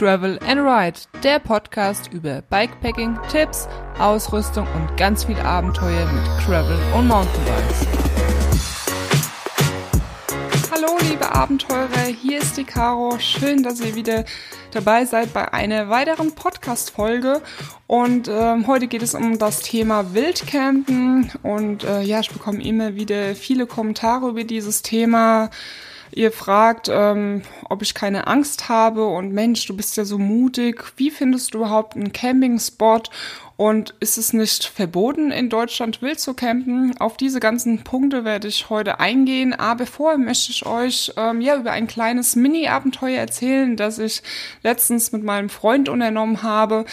Travel and Ride, der Podcast über Bikepacking, Tipps, Ausrüstung und ganz viel Abenteuer mit Travel und Mountainbikes. Hallo liebe Abenteurer, hier ist die Caro. Schön, dass ihr wieder dabei seid bei einer weiteren Podcast-Folge. Und ähm, heute geht es um das Thema Wildcampen. Und äh, ja, ich bekomme immer wieder viele Kommentare über dieses Thema. Ihr fragt, ähm, ob ich keine Angst habe und Mensch, du bist ja so mutig. Wie findest du überhaupt einen Campingspot? Und ist es nicht verboten, in Deutschland wild zu campen? Auf diese ganzen Punkte werde ich heute eingehen. Aber vorher möchte ich euch ähm, ja über ein kleines Mini-Abenteuer erzählen, das ich letztens mit meinem Freund unternommen habe.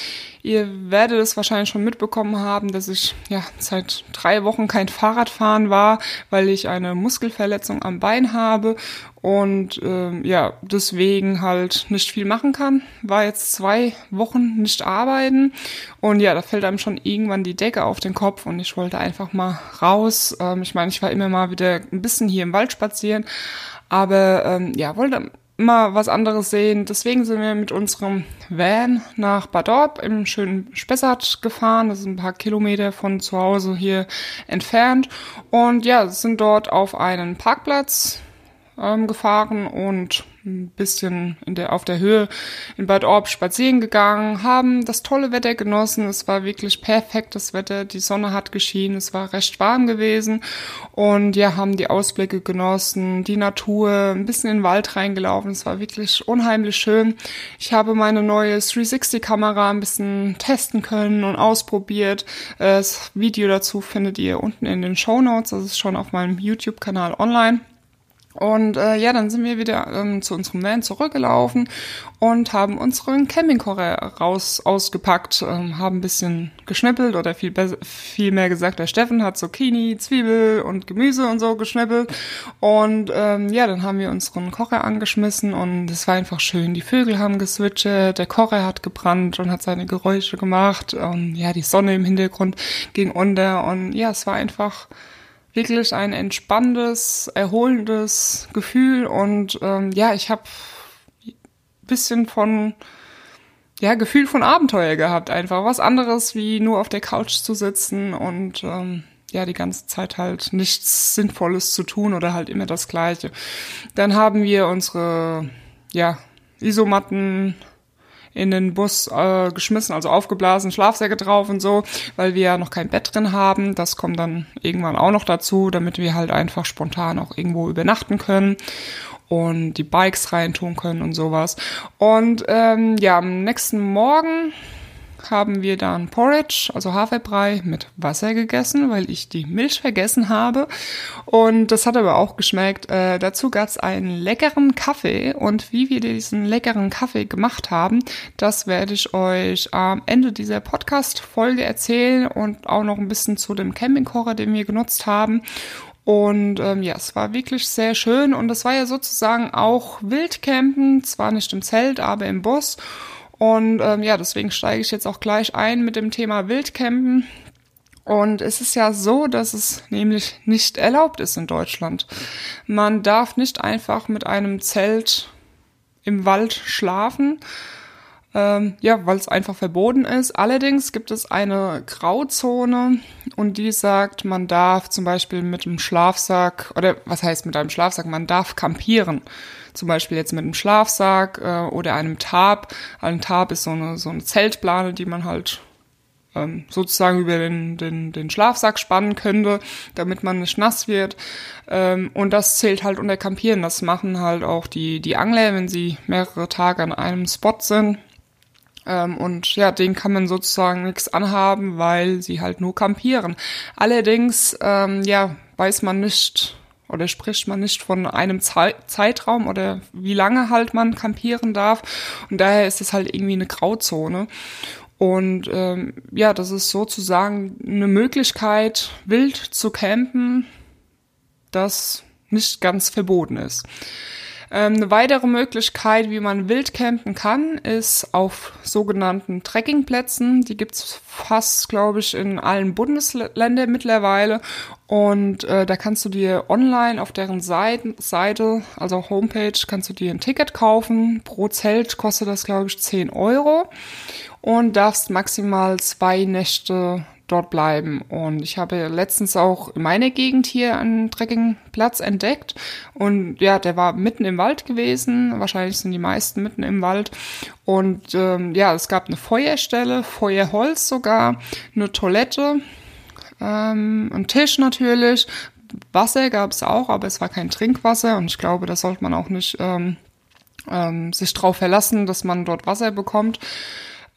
Ihr werdet es wahrscheinlich schon mitbekommen haben, dass ich ja seit drei Wochen kein Fahrradfahren war, weil ich eine Muskelverletzung am Bein habe und ähm, ja, deswegen halt nicht viel machen kann. War jetzt zwei Wochen nicht arbeiten und ja, da fällt einem schon irgendwann die Decke auf den Kopf und ich wollte einfach mal raus. Ähm, ich meine, ich war immer mal wieder ein bisschen hier im Wald spazieren, aber ähm, ja, wollte mal was anderes sehen. Deswegen sind wir mit unserem Van nach Bad Orb im schönen Spessart gefahren. Das ist ein paar Kilometer von zu Hause hier entfernt. Und ja, sind dort auf einen Parkplatz ähm, gefahren und ein bisschen in der, auf der Höhe in Bad Orb spazieren gegangen, haben das tolle Wetter genossen. Es war wirklich perfektes Wetter. Die Sonne hat geschienen. Es war recht warm gewesen. Und ja, haben die Ausblicke genossen, die Natur, ein bisschen in den Wald reingelaufen. Es war wirklich unheimlich schön. Ich habe meine neue 360-Kamera ein bisschen testen können und ausprobiert. Das Video dazu findet ihr unten in den Show Notes. Das ist schon auf meinem YouTube-Kanal online. Und äh, ja, dann sind wir wieder ähm, zu unserem Van zurückgelaufen und haben unseren Campingkocher raus ausgepackt, ähm, haben ein bisschen geschnippelt oder viel, viel mehr gesagt, der Steffen hat Zucchini, Zwiebel und Gemüse und so geschnippelt. Und ähm, ja, dann haben wir unseren Kocher angeschmissen und es war einfach schön. Die Vögel haben geswitcht, der Kocher hat gebrannt und hat seine Geräusche gemacht. Und ja, die Sonne im Hintergrund ging unter und ja, es war einfach wirklich ein entspannendes, erholendes Gefühl und ähm, ja, ich habe bisschen von ja Gefühl von Abenteuer gehabt, einfach was anderes wie nur auf der Couch zu sitzen und ähm, ja die ganze Zeit halt nichts Sinnvolles zu tun oder halt immer das Gleiche. Dann haben wir unsere ja Isomatten in den Bus äh, geschmissen, also aufgeblasen, Schlafsäcke drauf und so, weil wir ja noch kein Bett drin haben. Das kommt dann irgendwann auch noch dazu, damit wir halt einfach spontan auch irgendwo übernachten können und die Bikes reintun können und sowas. Und ähm, ja, am nächsten Morgen haben wir dann Porridge, also Haferbrei mit Wasser gegessen, weil ich die Milch vergessen habe. Und das hat aber auch geschmeckt. Äh, dazu gab es einen leckeren Kaffee. Und wie wir diesen leckeren Kaffee gemacht haben, das werde ich euch am Ende dieser Podcast-Folge erzählen und auch noch ein bisschen zu dem Campingkocher, den wir genutzt haben. Und ähm, ja, es war wirklich sehr schön und es war ja sozusagen auch Wildcampen, zwar nicht im Zelt, aber im Bus. Und ähm, ja, deswegen steige ich jetzt auch gleich ein mit dem Thema Wildcampen. Und es ist ja so, dass es nämlich nicht erlaubt ist in Deutschland. Man darf nicht einfach mit einem Zelt im Wald schlafen, ähm, ja, weil es einfach verboten ist. Allerdings gibt es eine Grauzone und die sagt, man darf zum Beispiel mit einem Schlafsack, oder was heißt mit einem Schlafsack, man darf campieren zum Beispiel jetzt mit einem Schlafsack äh, oder einem Tarp. Ein Tarp ist so eine, so eine Zeltplane, die man halt ähm, sozusagen über den, den, den Schlafsack spannen könnte, damit man nicht nass wird. Ähm, und das zählt halt unter Campieren. Das machen halt auch die, die Angler, wenn sie mehrere Tage an einem Spot sind. Ähm, und ja, den kann man sozusagen nichts anhaben, weil sie halt nur campieren. Allerdings, ähm, ja, weiß man nicht, oder spricht man nicht von einem Ze Zeitraum oder wie lange halt man campieren darf. Und daher ist es halt irgendwie eine Grauzone. Und ähm, ja, das ist sozusagen eine Möglichkeit, wild zu campen, das nicht ganz verboten ist. Ähm, eine weitere Möglichkeit, wie man wild campen kann, ist auf sogenannten Trekkingplätzen. Die gibt's fast, glaube ich, in allen Bundesländern mittlerweile. Und äh, da kannst du dir online auf deren Seite, Seite, also Homepage, kannst du dir ein Ticket kaufen. Pro Zelt kostet das, glaube ich, 10 Euro und darfst maximal zwei Nächte dort bleiben. Und ich habe letztens auch in meiner Gegend hier einen Trekkingplatz entdeckt. Und ja, der war mitten im Wald gewesen. Wahrscheinlich sind die meisten mitten im Wald. Und ähm, ja, es gab eine Feuerstelle, Feuerholz sogar, eine Toilette, ähm, ein Tisch natürlich. Wasser gab es auch, aber es war kein Trinkwasser. Und ich glaube, da sollte man auch nicht ähm, ähm, sich drauf verlassen, dass man dort Wasser bekommt.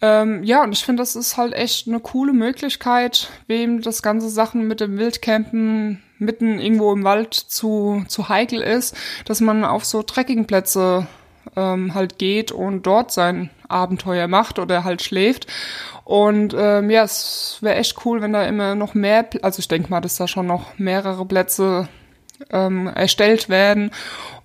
Ähm, ja, und ich finde, das ist halt echt eine coole Möglichkeit, wem das ganze Sachen mit dem Wildcampen mitten irgendwo im Wald zu, zu heikel ist, dass man auf so Trekkingplätze ähm, halt geht und dort sein Abenteuer macht oder halt schläft. Und ähm, ja, es wäre echt cool, wenn da immer noch mehr, also ich denke mal, dass da schon noch mehrere Plätze ähm, erstellt werden.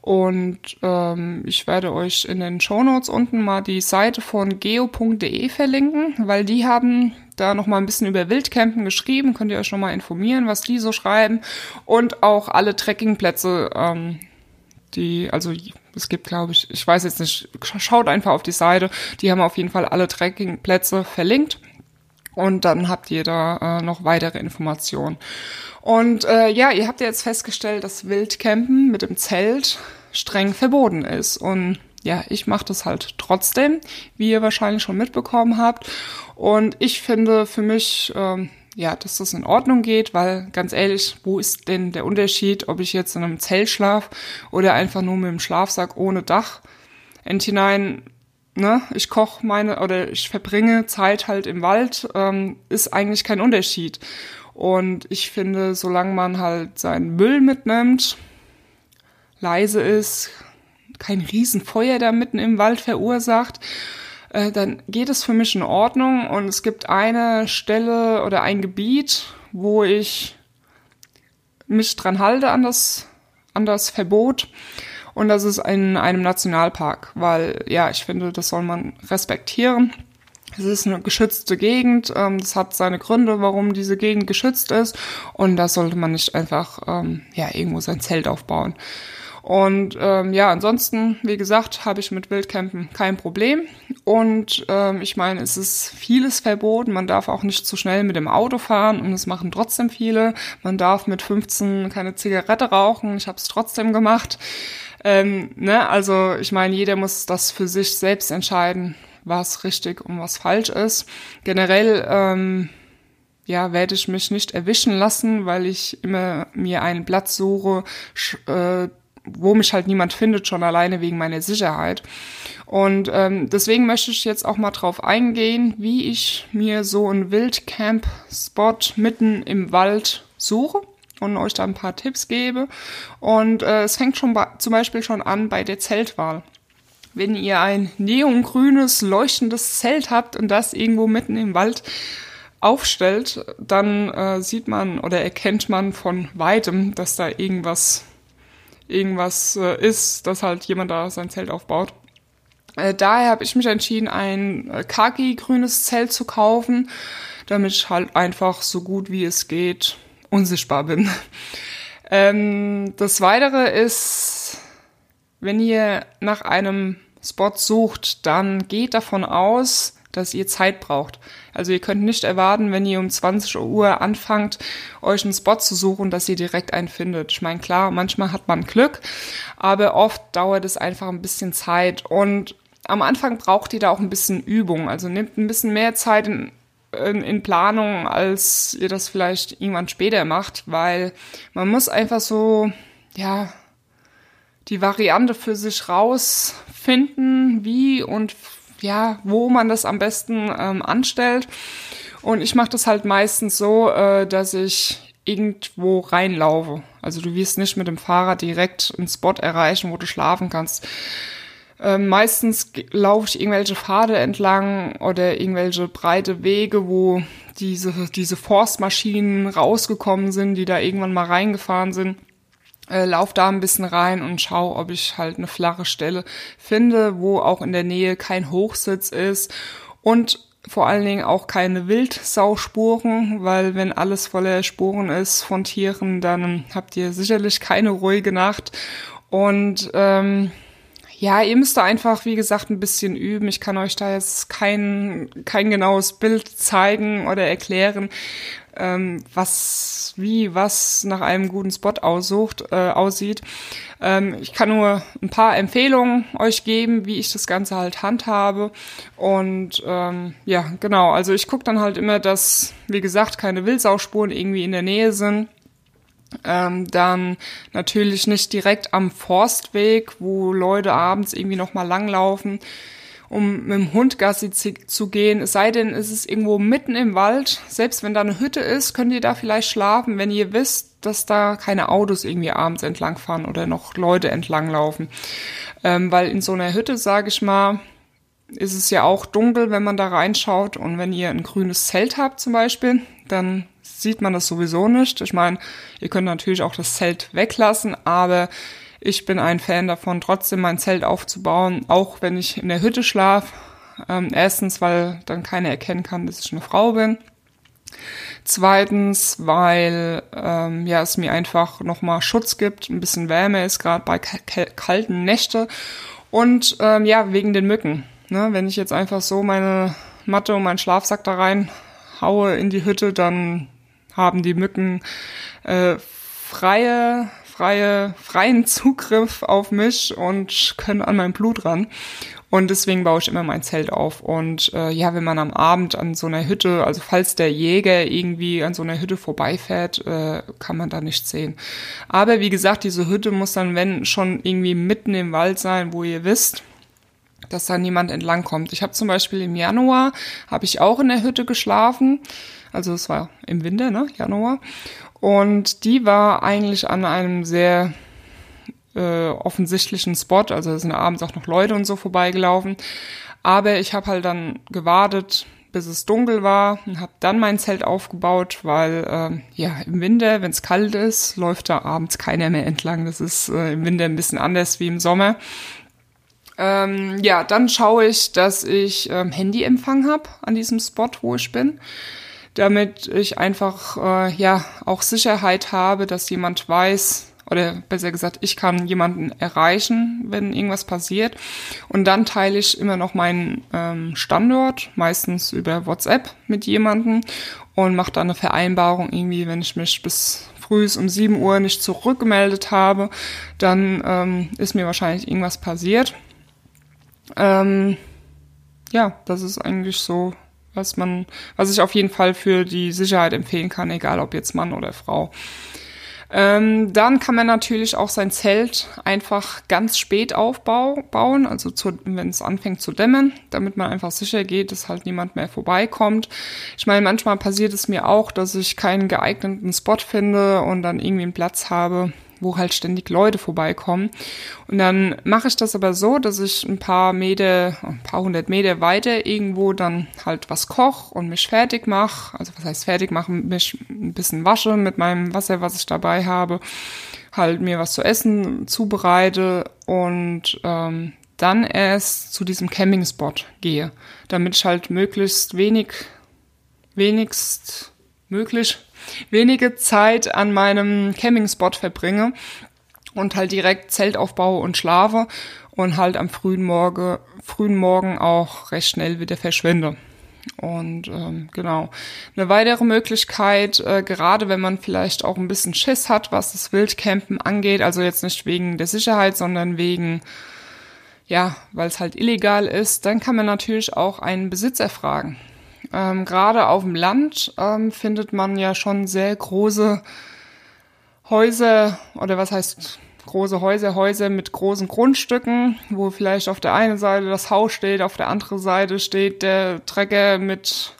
Und ähm, ich werde euch in den Shownotes unten mal die Seite von geo.de verlinken, weil die haben da noch mal ein bisschen über Wildcampen geschrieben. Könnt ihr euch schon mal informieren, was die so schreiben. Und auch alle Trekkingplätze, ähm, die, also es gibt, glaube ich, ich weiß jetzt nicht, schaut einfach auf die Seite. Die haben auf jeden Fall alle Trekkingplätze verlinkt. Und dann habt ihr da äh, noch weitere Informationen. Und äh, ja, ihr habt ja jetzt festgestellt, dass Wildcampen mit dem Zelt streng verboten ist. Und ja, ich mache das halt trotzdem, wie ihr wahrscheinlich schon mitbekommen habt. Und ich finde für mich, ähm, ja, dass das in Ordnung geht, weil ganz ehrlich, wo ist denn der Unterschied, ob ich jetzt in einem Zelt schlaf oder einfach nur mit dem Schlafsack ohne Dach? hinein ne, ich koche meine oder ich verbringe Zeit halt im Wald, ähm, ist eigentlich kein Unterschied. Und ich finde, solange man halt seinen Müll mitnimmt, leise ist, kein Riesenfeuer da mitten im Wald verursacht, äh, dann geht es für mich in Ordnung. Und es gibt eine Stelle oder ein Gebiet, wo ich mich dran halte an das, an das Verbot. Und das ist in einem Nationalpark, weil ja, ich finde, das soll man respektieren. Es ist eine geschützte Gegend. Ähm, das hat seine Gründe, warum diese Gegend geschützt ist. Und da sollte man nicht einfach ähm, ja irgendwo sein Zelt aufbauen. Und ähm, ja, ansonsten, wie gesagt, habe ich mit Wildcampen kein Problem. Und ähm, ich meine, es ist vieles verboten. Man darf auch nicht zu schnell mit dem Auto fahren und es machen trotzdem viele. Man darf mit 15 keine Zigarette rauchen. Ich habe es trotzdem gemacht. Ähm, ne? Also ich meine, jeder muss das für sich selbst entscheiden, was richtig und was falsch ist. Generell ähm, ja, werde ich mich nicht erwischen lassen, weil ich immer mir einen Platz suche, äh, wo mich halt niemand findet, schon alleine wegen meiner Sicherheit. Und ähm, deswegen möchte ich jetzt auch mal drauf eingehen, wie ich mir so einen Wildcamp-Spot mitten im Wald suche und euch da ein paar Tipps gebe. Und äh, es fängt schon bei, zum Beispiel schon an bei der Zeltwahl. Wenn ihr ein neongrünes, leuchtendes Zelt habt und das irgendwo mitten im Wald aufstellt, dann äh, sieht man oder erkennt man von weitem, dass da irgendwas, irgendwas äh, ist, dass halt jemand da sein Zelt aufbaut. Äh, daher habe ich mich entschieden, ein äh, khaki-grünes Zelt zu kaufen, damit ich halt einfach so gut wie es geht unsichtbar bin. Ähm, das Weitere ist, wenn ihr nach einem Spot sucht, dann geht davon aus, dass ihr Zeit braucht. Also ihr könnt nicht erwarten, wenn ihr um 20 Uhr anfangt, euch einen Spot zu suchen, dass ihr direkt einen findet. Ich meine, klar, manchmal hat man Glück, aber oft dauert es einfach ein bisschen Zeit und am Anfang braucht ihr da auch ein bisschen Übung. Also nehmt ein bisschen mehr Zeit in in, in Planung, als ihr das vielleicht irgendwann später macht, weil man muss einfach so, ja, die Variante für sich rausfinden, wie und ja, wo man das am besten ähm, anstellt. Und ich mache das halt meistens so, äh, dass ich irgendwo reinlaufe. Also du wirst nicht mit dem Fahrrad direkt einen Spot erreichen, wo du schlafen kannst. Ähm, meistens laufe ich irgendwelche Pfade entlang oder irgendwelche breite Wege, wo diese, diese Forstmaschinen rausgekommen sind, die da irgendwann mal reingefahren sind. äh, lauf da ein bisschen rein und schau, ob ich halt eine flache Stelle finde, wo auch in der Nähe kein Hochsitz ist und vor allen Dingen auch keine Wildsausspuren, weil wenn alles voller Spuren ist von Tieren, dann habt ihr sicherlich keine ruhige Nacht. Und ähm, ja, ihr müsst da einfach, wie gesagt, ein bisschen üben. Ich kann euch da jetzt kein, kein genaues Bild zeigen oder erklären, ähm, was, wie, was nach einem guten Spot aussucht, äh, aussieht. Ähm, ich kann nur ein paar Empfehlungen euch geben, wie ich das Ganze halt handhabe. Und ähm, ja, genau. Also ich gucke dann halt immer, dass, wie gesagt, keine Wildsauspuren irgendwie in der Nähe sind. Ähm, dann natürlich nicht direkt am Forstweg, wo Leute abends irgendwie noch mal langlaufen um mit dem Hund Gassi zu gehen. Es sei denn, es ist irgendwo mitten im Wald. Selbst wenn da eine Hütte ist, könnt ihr da vielleicht schlafen, wenn ihr wisst, dass da keine Autos irgendwie abends entlangfahren oder noch Leute entlanglaufen. Ähm, weil in so einer Hütte, sage ich mal, ist es ja auch dunkel, wenn man da reinschaut. Und wenn ihr ein grünes Zelt habt zum Beispiel, dann sieht man das sowieso nicht. Ich meine, ihr könnt natürlich auch das Zelt weglassen, aber ich bin ein Fan davon, trotzdem mein Zelt aufzubauen, auch wenn ich in der Hütte schlafe. Ähm, erstens, weil dann keiner erkennen kann, dass ich eine Frau bin. Zweitens, weil ähm, ja es mir einfach nochmal Schutz gibt, ein bisschen Wärme ist, gerade bei kalten Nächte. Und ähm, ja, wegen den Mücken. Ne? Wenn ich jetzt einfach so meine Matte und meinen Schlafsack da rein haue in die Hütte, dann haben die Mücken äh, freie freie, freien Zugriff auf mich und können an mein Blut ran. Und deswegen baue ich immer mein Zelt auf. Und äh, ja, wenn man am Abend an so einer Hütte, also falls der Jäger irgendwie an so einer Hütte vorbeifährt, äh, kann man da nichts sehen. Aber wie gesagt, diese Hütte muss dann, wenn schon irgendwie mitten im Wald sein, wo ihr wisst, dass da niemand entlangkommt. Ich habe zum Beispiel im Januar, habe ich auch in der Hütte geschlafen. Also es war im Winter, ne, Januar. Und die war eigentlich an einem sehr äh, offensichtlichen Spot. Also da sind abends auch noch Leute und so vorbeigelaufen. Aber ich habe halt dann gewartet, bis es dunkel war und habe dann mein Zelt aufgebaut, weil äh, ja im Winter, wenn es kalt ist, läuft da abends keiner mehr entlang. Das ist äh, im Winter ein bisschen anders wie im Sommer. Ähm, ja, dann schaue ich, dass ich ähm, Handyempfang habe an diesem Spot, wo ich bin damit ich einfach äh, ja auch Sicherheit habe, dass jemand weiß, oder besser gesagt, ich kann jemanden erreichen, wenn irgendwas passiert. Und dann teile ich immer noch meinen ähm, Standort, meistens über WhatsApp mit jemandem und mache dann eine Vereinbarung irgendwie, wenn ich mich bis früh um 7 Uhr nicht zurückgemeldet habe, dann ähm, ist mir wahrscheinlich irgendwas passiert. Ähm, ja, das ist eigentlich so was man, was ich auf jeden Fall für die Sicherheit empfehlen kann, egal ob jetzt Mann oder Frau. Ähm, dann kann man natürlich auch sein Zelt einfach ganz spät aufbauen, also wenn es anfängt zu dämmen, damit man einfach sicher geht, dass halt niemand mehr vorbeikommt. Ich meine, manchmal passiert es mir auch, dass ich keinen geeigneten Spot finde und dann irgendwie einen Platz habe, wo halt ständig Leute vorbeikommen. Und dann mache ich das aber so, dass ich ein paar Meter, ein paar hundert Meter weiter irgendwo dann halt was koch und mich fertig mache. Also was heißt fertig machen, mich ein bisschen wasche mit meinem Wasser, was ich dabei habe, halt mir was zu essen zubereite und ähm, dann erst zu diesem Campingspot gehe, damit ich halt möglichst wenig, wenigst möglich wenige Zeit an meinem Campingspot verbringe und halt direkt Zelt aufbaue und schlafe und halt am frühen Morgen, frühen Morgen auch recht schnell wieder verschwinde. Und ähm, genau. Eine weitere Möglichkeit, äh, gerade wenn man vielleicht auch ein bisschen Schiss hat, was das Wildcampen angeht, also jetzt nicht wegen der Sicherheit, sondern wegen, ja, weil es halt illegal ist, dann kann man natürlich auch einen Besitzer fragen. Ähm, Gerade auf dem Land ähm, findet man ja schon sehr große Häuser oder was heißt große Häuser, Häuser mit großen Grundstücken, wo vielleicht auf der einen Seite das Haus steht, auf der anderen Seite steht der Trecker mit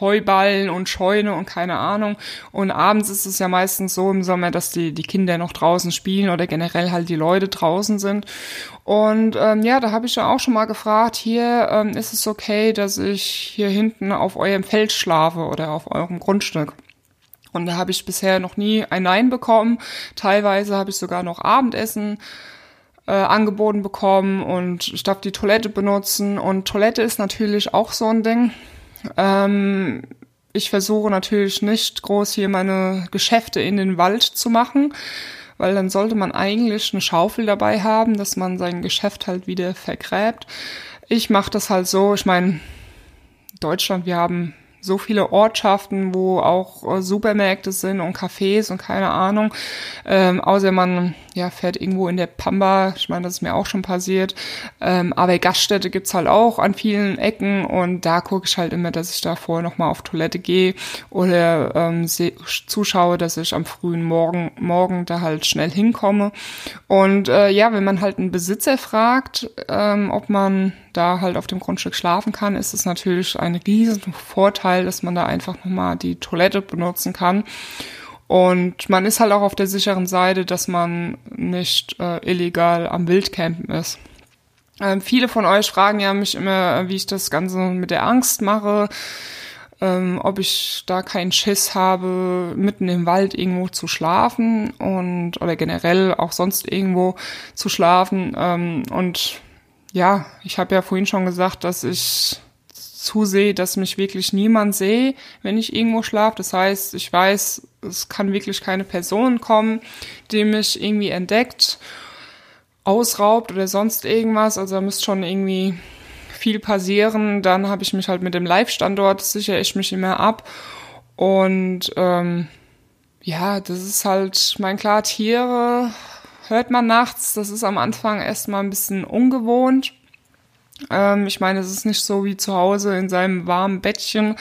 Heuballen und Scheune und keine Ahnung. Und abends ist es ja meistens so im Sommer, dass die, die Kinder noch draußen spielen oder generell halt die Leute draußen sind. Und ähm, ja, da habe ich ja auch schon mal gefragt, hier ähm, ist es okay, dass ich hier hinten auf eurem Feld schlafe oder auf eurem Grundstück. Und da habe ich bisher noch nie ein Nein bekommen. Teilweise habe ich sogar noch Abendessen äh, angeboten bekommen und ich darf die Toilette benutzen. Und Toilette ist natürlich auch so ein Ding. Ähm, ich versuche natürlich nicht groß hier meine Geschäfte in den Wald zu machen, weil dann sollte man eigentlich eine Schaufel dabei haben, dass man sein Geschäft halt wieder vergräbt. Ich mache das halt so, ich meine, Deutschland, wir haben so viele Ortschaften, wo auch äh, Supermärkte sind und Cafés und keine Ahnung. Ähm, außer man ja, fährt irgendwo in der Pamba, ich meine, das ist mir auch schon passiert. Ähm, aber Gaststätte gibt's halt auch an vielen Ecken und da gucke ich halt immer, dass ich da vorher nochmal auf Toilette gehe oder ähm, zuschaue, dass ich am frühen Morgen, Morgen da halt schnell hinkomme. Und äh, ja, wenn man halt einen Besitzer fragt, ähm, ob man da halt auf dem Grundstück schlafen kann, ist es natürlich ein riesen Vorteil, dass man da einfach nochmal die Toilette benutzen kann. Und man ist halt auch auf der sicheren Seite, dass man nicht äh, illegal am Wildcampen ist. Ähm, viele von euch fragen ja mich immer, wie ich das Ganze mit der Angst mache, ähm, ob ich da keinen Schiss habe, mitten im Wald irgendwo zu schlafen und oder generell auch sonst irgendwo zu schlafen. Ähm, und ja, ich habe ja vorhin schon gesagt, dass ich zusehe, dass mich wirklich niemand sehe, wenn ich irgendwo schlafe. Das heißt, ich weiß, es kann wirklich keine Person kommen, die mich irgendwie entdeckt, ausraubt oder sonst irgendwas. Also da müsste schon irgendwie viel passieren. Dann habe ich mich halt mit dem Live-Standort, sichere ich mich immer ab. Und ähm, ja, das ist halt, mein klar, Tiere hört man nachts. Das ist am Anfang erstmal ein bisschen ungewohnt. Ähm, ich meine, es ist nicht so wie zu Hause in seinem warmen Bettchen,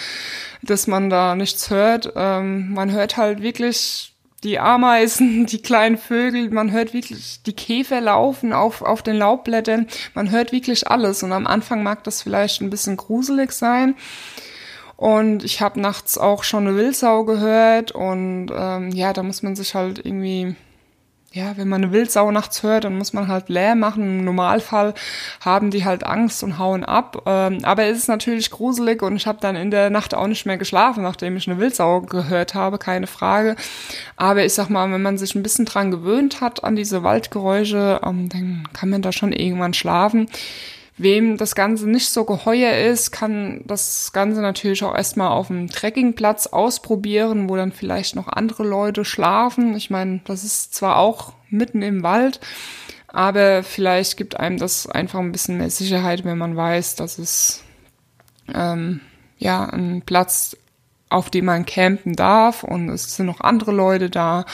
dass man da nichts hört. Ähm, man hört halt wirklich die Ameisen, die kleinen Vögel, man hört wirklich die Käfer laufen auf, auf den Laubblättern, man hört wirklich alles. Und am Anfang mag das vielleicht ein bisschen gruselig sein. Und ich habe nachts auch schon eine Wildsau gehört und ähm, ja, da muss man sich halt irgendwie ja, wenn man eine Wildsau nachts hört, dann muss man halt leer machen. Im Normalfall haben die halt Angst und hauen ab. Ähm, aber es ist natürlich gruselig und ich habe dann in der Nacht auch nicht mehr geschlafen, nachdem ich eine Wildsau gehört habe, keine Frage. Aber ich sag mal, wenn man sich ein bisschen dran gewöhnt hat an diese Waldgeräusche, ähm, dann kann man da schon irgendwann schlafen. Wem das Ganze nicht so geheuer ist, kann das Ganze natürlich auch erstmal auf dem Trekkingplatz ausprobieren, wo dann vielleicht noch andere Leute schlafen. Ich meine, das ist zwar auch mitten im Wald, aber vielleicht gibt einem das einfach ein bisschen mehr Sicherheit, wenn man weiß, dass es ähm, ja ein Platz, auf dem man campen darf und es sind noch andere Leute da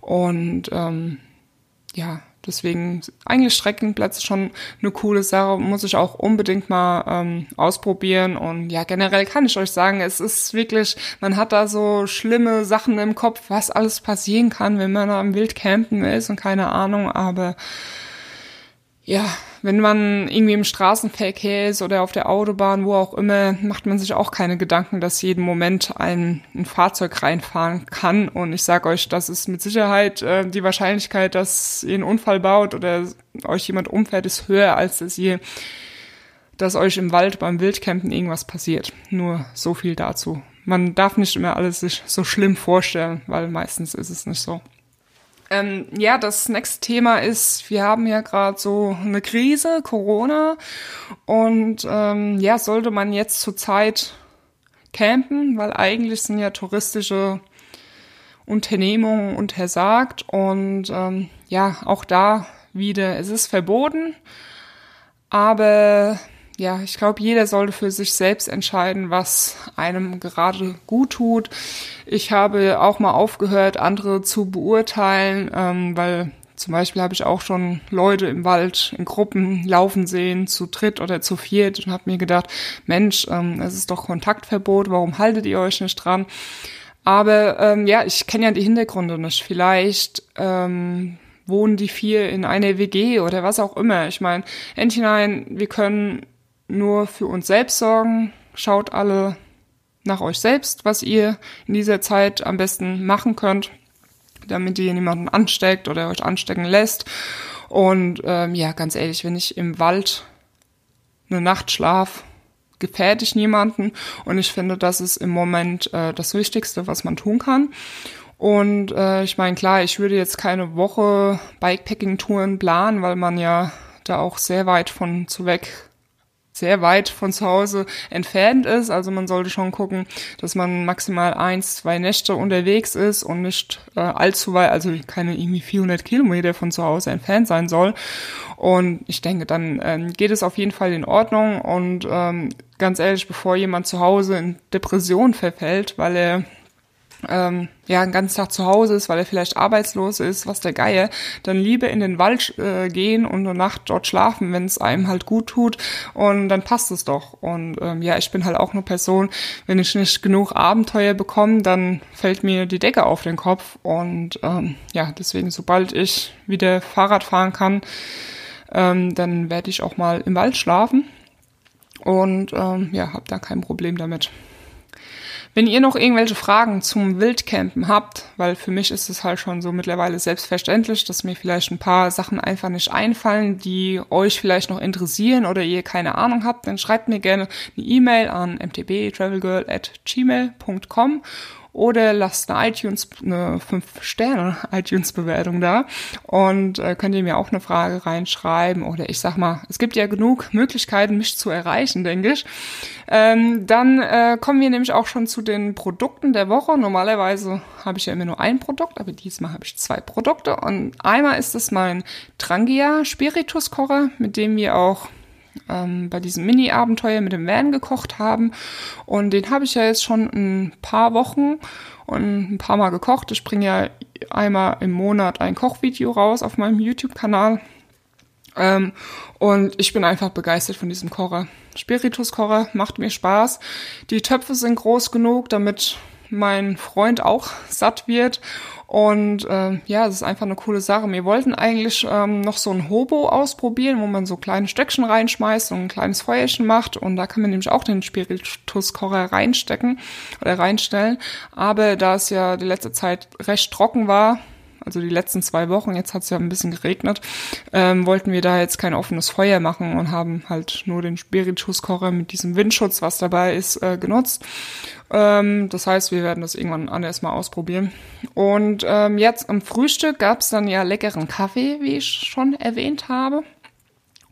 und ähm, ja, Deswegen eigentlich Streckingplätze schon eine coole Sache, muss ich auch unbedingt mal ähm, ausprobieren. Und ja, generell kann ich euch sagen, es ist wirklich, man hat da so schlimme Sachen im Kopf, was alles passieren kann, wenn man am Wildcampen ist und keine Ahnung, aber ja, wenn man irgendwie im Straßenverkehr ist oder auf der Autobahn, wo auch immer, macht man sich auch keine Gedanken, dass jeden Moment ein, ein Fahrzeug reinfahren kann. Und ich sage euch, das ist mit Sicherheit äh, die Wahrscheinlichkeit, dass ihr einen Unfall baut oder euch jemand umfährt, ist höher, als dass ihr, dass euch im Wald beim Wildcampen irgendwas passiert. Nur so viel dazu. Man darf nicht immer alles sich so schlimm vorstellen, weil meistens ist es nicht so. Ähm, ja, das nächste Thema ist, wir haben ja gerade so eine Krise, Corona. Und ähm, ja, sollte man jetzt zurzeit campen, weil eigentlich sind ja touristische Unternehmungen untersagt. Und ähm, ja, auch da wieder, es ist verboten. Aber ja, ich glaube, jeder sollte für sich selbst entscheiden, was einem gerade gut tut. Ich habe auch mal aufgehört, andere zu beurteilen, ähm, weil zum Beispiel habe ich auch schon Leute im Wald in Gruppen laufen sehen, zu dritt oder zu viert und habe mir gedacht, Mensch, ähm, es ist doch Kontaktverbot, warum haltet ihr euch nicht dran? Aber ähm, ja, ich kenne ja die Hintergründe nicht. Vielleicht ähm, wohnen die vier in einer WG oder was auch immer. Ich meine, Enthinein, wir können nur für uns selbst sorgen. Schaut alle nach euch selbst, was ihr in dieser Zeit am besten machen könnt, damit ihr niemanden ansteckt oder euch anstecken lässt. Und ähm, ja, ganz ehrlich, wenn ich im Wald eine Nacht schlaf, gefährde ich niemanden. Und ich finde, das ist im Moment äh, das Wichtigste, was man tun kann. Und äh, ich meine, klar, ich würde jetzt keine Woche Bikepacking-Touren planen, weil man ja da auch sehr weit von zu weg sehr weit von zu Hause entfernt ist. Also man sollte schon gucken, dass man maximal eins, zwei Nächte unterwegs ist und nicht äh, allzu weit, also keine irgendwie 400 Kilometer von zu Hause entfernt sein soll. Und ich denke, dann ähm, geht es auf jeden Fall in Ordnung. Und ähm, ganz ehrlich, bevor jemand zu Hause in Depression verfällt, weil er ähm, ja, einen ganzen Tag zu Hause ist, weil er vielleicht arbeitslos ist, was der Geier, dann lieber in den Wald äh, gehen und eine Nacht dort schlafen, wenn es einem halt gut tut und dann passt es doch. Und ähm, ja, ich bin halt auch eine Person, wenn ich nicht genug Abenteuer bekomme, dann fällt mir die Decke auf den Kopf und ähm, ja, deswegen, sobald ich wieder Fahrrad fahren kann, ähm, dann werde ich auch mal im Wald schlafen und ähm, ja, habe da kein Problem damit. Wenn ihr noch irgendwelche Fragen zum Wildcampen habt, weil für mich ist es halt schon so mittlerweile selbstverständlich, dass mir vielleicht ein paar Sachen einfach nicht einfallen, die euch vielleicht noch interessieren oder ihr keine Ahnung habt, dann schreibt mir gerne eine E-Mail an mtbtravelgirl@gmail.com oder lasst eine iTunes, eine 5-Sterne-iTunes-Bewertung da und äh, könnt ihr mir auch eine Frage reinschreiben oder ich sag mal, es gibt ja genug Möglichkeiten, mich zu erreichen, denke ich. Ähm, dann äh, kommen wir nämlich auch schon zu den Produkten der Woche. Normalerweise habe ich ja immer nur ein Produkt, aber diesmal habe ich zwei Produkte und einmal ist es mein Trangia Spiritus Kocher, mit dem wir auch ähm, bei diesem Mini-Abenteuer mit dem Van gekocht haben. Und den habe ich ja jetzt schon ein paar Wochen und ein paar Mal gekocht. Ich bringe ja einmal im Monat ein Kochvideo raus auf meinem YouTube-Kanal. Ähm, und ich bin einfach begeistert von diesem Kocher. Spiritus-Kocher macht mir Spaß. Die Töpfe sind groß genug, damit mein Freund auch satt wird. Und äh, ja, es ist einfach eine coole Sache. Wir wollten eigentlich ähm, noch so ein Hobo ausprobieren, wo man so kleine Stöckchen reinschmeißt und ein kleines Feuerchen macht. Und da kann man nämlich auch den Spirituskocher reinstecken oder reinstellen. Aber da es ja die letzte Zeit recht trocken war, also die letzten zwei Wochen, jetzt hat es ja ein bisschen geregnet, ähm, wollten wir da jetzt kein offenes Feuer machen und haben halt nur den Spirituskocher mit diesem Windschutz, was dabei ist, äh, genutzt. Ähm, das heißt, wir werden das irgendwann anders mal ausprobieren. Und ähm, jetzt am Frühstück gab es dann ja leckeren Kaffee, wie ich schon erwähnt habe.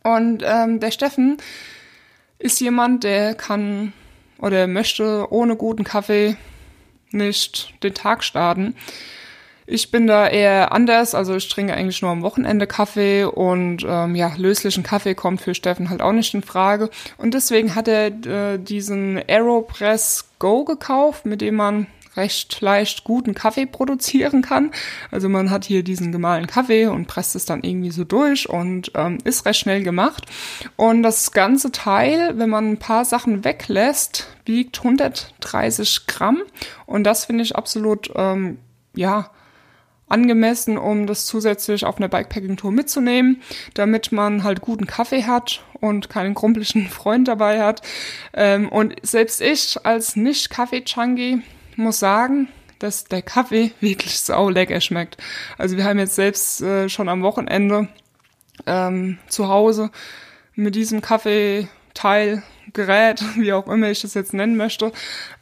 Und ähm, der Steffen ist jemand, der kann oder möchte ohne guten Kaffee nicht den Tag starten. Ich bin da eher anders, also ich trinke eigentlich nur am Wochenende Kaffee und ähm, ja, löslichen Kaffee kommt für Steffen halt auch nicht in Frage. Und deswegen hat er äh, diesen Aeropress Go gekauft, mit dem man recht leicht guten Kaffee produzieren kann. Also man hat hier diesen gemahlenen Kaffee und presst es dann irgendwie so durch und ähm, ist recht schnell gemacht. Und das ganze Teil, wenn man ein paar Sachen weglässt, wiegt 130 Gramm. Und das finde ich absolut, ähm, ja, angemessen, um das zusätzlich auf einer Bikepacking-Tour mitzunehmen, damit man halt guten Kaffee hat und keinen krumpeligen Freund dabei hat. Ähm, und selbst ich als Nicht-Kaffee-Chunky muss sagen, dass der Kaffee wirklich sau lecker schmeckt. Also wir haben jetzt selbst äh, schon am Wochenende ähm, zu Hause mit diesem Kaffeeteil, Gerät, wie auch immer ich das jetzt nennen möchte,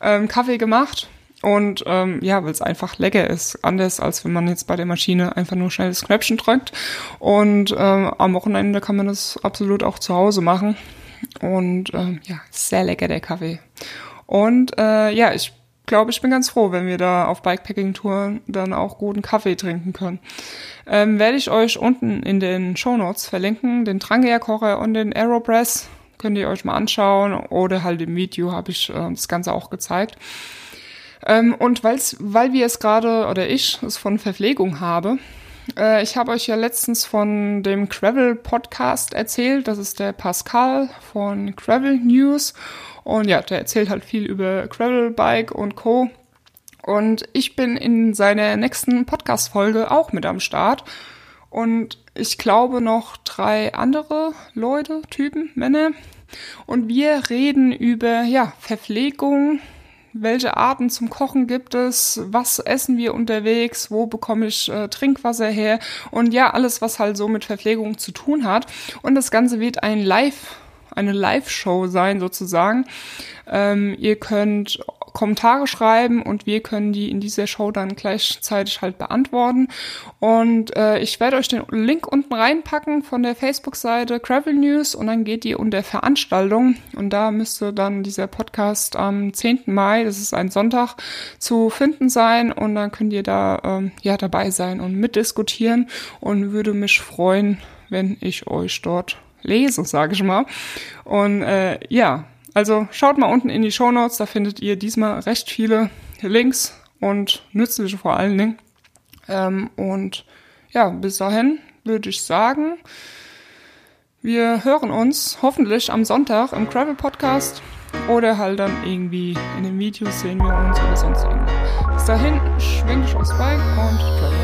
ähm, Kaffee gemacht und ähm, ja, weil es einfach lecker ist. Anders als wenn man jetzt bei der Maschine einfach nur schnell das Knöpfchen drückt. Und ähm, am Wochenende kann man das absolut auch zu Hause machen. Und ähm, ja, sehr lecker der Kaffee. Und äh, ja, ich glaube, ich bin ganz froh, wenn wir da auf Bikepacking-Touren dann auch guten Kaffee trinken können. Ähm, werde ich euch unten in den Show Notes verlinken, den Trangia-Kocher und den Aeropress. Könnt ihr euch mal anschauen. Oder halt im Video habe ich äh, das Ganze auch gezeigt. Ähm, und weil's, weil wir es gerade, oder ich es von Verpflegung habe, äh, ich habe euch ja letztens von dem Gravel Podcast erzählt. Das ist der Pascal von Gravel News. Und ja, der erzählt halt viel über Gravel Bike und Co. Und ich bin in seiner nächsten Podcast-Folge auch mit am Start. Und ich glaube noch drei andere Leute, Typen, Männer. Und wir reden über, ja, Verpflegung, welche Arten zum Kochen gibt es, was essen wir unterwegs, wo bekomme ich äh, Trinkwasser her und ja, alles, was halt so mit Verpflegung zu tun hat. Und das Ganze wird ein Live eine Live-Show sein sozusagen. Ähm, ihr könnt Kommentare schreiben und wir können die in dieser Show dann gleichzeitig halt beantworten. Und äh, ich werde euch den Link unten reinpacken von der Facebook-Seite Gravel News und dann geht ihr unter Veranstaltung und da müsste dann dieser Podcast am 10. Mai, das ist ein Sonntag, zu finden sein und dann könnt ihr da ähm, ja dabei sein und mitdiskutieren und würde mich freuen, wenn ich euch dort lese, sage ich mal. Und äh, ja, also schaut mal unten in die Show Notes, da findet ihr diesmal recht viele Links und nützliche vor allen Dingen. Ähm, und ja, bis dahin würde ich sagen, wir hören uns hoffentlich am Sonntag im Gravel Podcast oder halt dann irgendwie in den Videos sehen wir uns oder sonst irgendwas. Bis dahin schwing ich aufs Bike und Gravel.